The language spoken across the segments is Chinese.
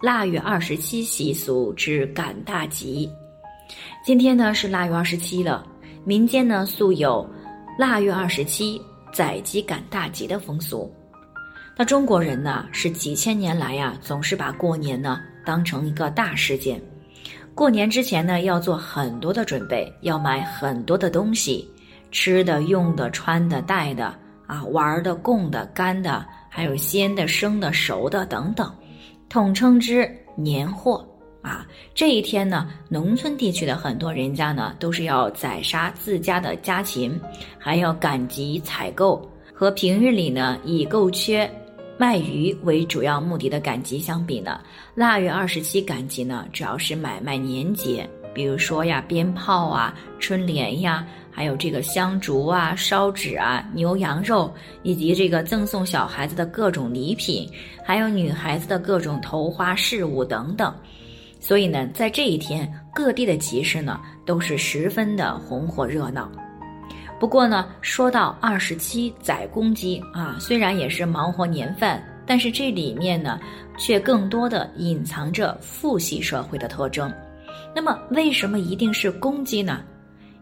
腊月二十七习俗之赶大集，今天呢是腊月二十七了。民间呢素有腊月二十七宰鸡赶大集的风俗。那中国人呢是几千年来呀，总是把过年呢当成一个大事件。过年之前呢要做很多的准备，要买很多的东西，吃的、用的、穿的、戴的啊，玩的、供的、干的，还有鲜的、生的、熟的等等。统称之年货啊，这一天呢，农村地区的很多人家呢，都是要宰杀自家的家禽，还要赶集采购。和平日里呢，以购缺卖鱼为主要目的的赶集相比呢，腊月二十七赶集呢，主要是买卖年节，比如说呀，鞭炮啊，春联呀。还有这个香烛啊、烧纸啊、牛羊肉，以及这个赠送小孩子的各种礼品，还有女孩子的各种头花饰物等等。所以呢，在这一天，各地的集市呢都是十分的红火热闹。不过呢，说到二十七宰公鸡啊，虽然也是忙活年饭，但是这里面呢，却更多的隐藏着父系社会的特征。那么，为什么一定是公鸡呢？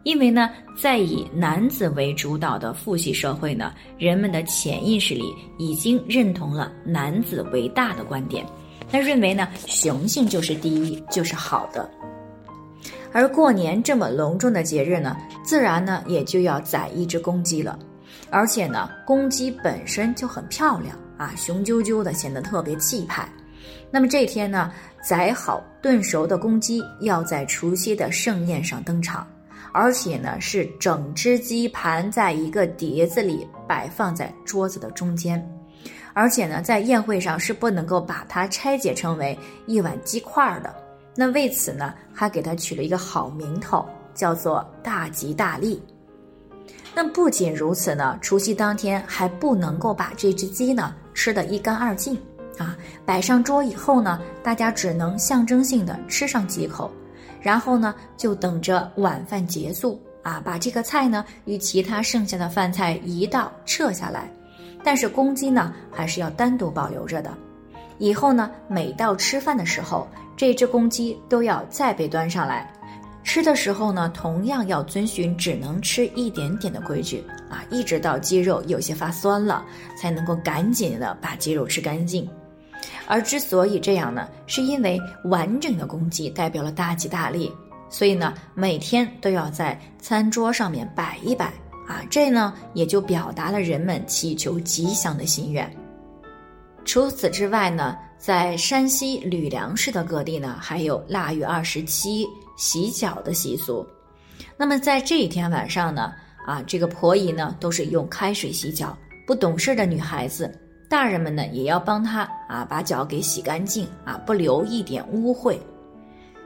因为呢，在以男子为主导的父系社会呢，人们的潜意识里已经认同了男子为大的观点，他认为呢，雄性就是第一，就是好的。而过年这么隆重的节日呢，自然呢也就要宰一只公鸡了，而且呢，公鸡本身就很漂亮啊，雄赳赳的，显得特别气派。那么这天呢，宰好炖熟的公鸡要在除夕的盛宴上登场。而且呢，是整只鸡盘在一个碟子里摆放在桌子的中间，而且呢，在宴会上是不能够把它拆解成为一碗鸡块的。那为此呢，还给它取了一个好名头，叫做大吉大利。那不仅如此呢，除夕当天还不能够把这只鸡呢吃得一干二净！摆上桌以后呢，大家只能象征性的吃上几口。然后呢，就等着晚饭结束啊，把这个菜呢与其他剩下的饭菜一道撤下来，但是公鸡呢还是要单独保留着的。以后呢，每到吃饭的时候，这只公鸡都要再被端上来。吃的时候呢，同样要遵循只能吃一点点的规矩啊，一直到鸡肉有些发酸了，才能够赶紧的把鸡肉吃干净。而之所以这样呢，是因为完整的公鸡代表了大吉大利，所以呢，每天都要在餐桌上面摆一摆啊，这呢也就表达了人们祈求吉祥的心愿。除此之外呢，在山西吕梁市的各地呢，还有腊月二十七洗脚的习俗。那么在这一天晚上呢，啊，这个婆姨呢都是用开水洗脚，不懂事的女孩子。大人们呢，也要帮他啊，把脚给洗干净啊，不留一点污秽。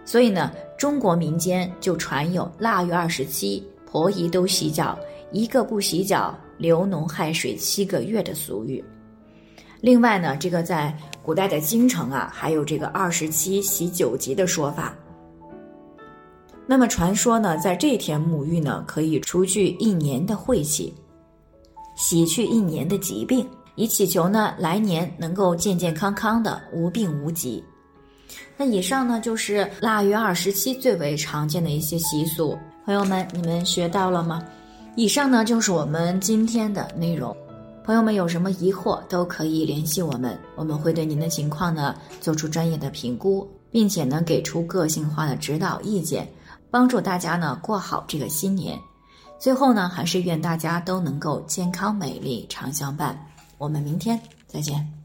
所以呢，中国民间就传有腊月二十七婆姨都洗脚，一个不洗脚流脓害水七个月的俗语。另外呢，这个在古代的京城啊，还有这个二十七洗九级的说法。那么传说呢，在这天沐浴呢，可以除去一年的晦气，洗去一年的疾病。以祈求呢，来年能够健健康康的，无病无疾。那以上呢，就是腊月二十七最为常见的一些习俗。朋友们，你们学到了吗？以上呢，就是我们今天的内容。朋友们有什么疑惑，都可以联系我们，我们会对您的情况呢做出专业的评估，并且呢给出个性化的指导意见，帮助大家呢过好这个新年。最后呢，还是愿大家都能够健康美丽常相伴。我们明天再见。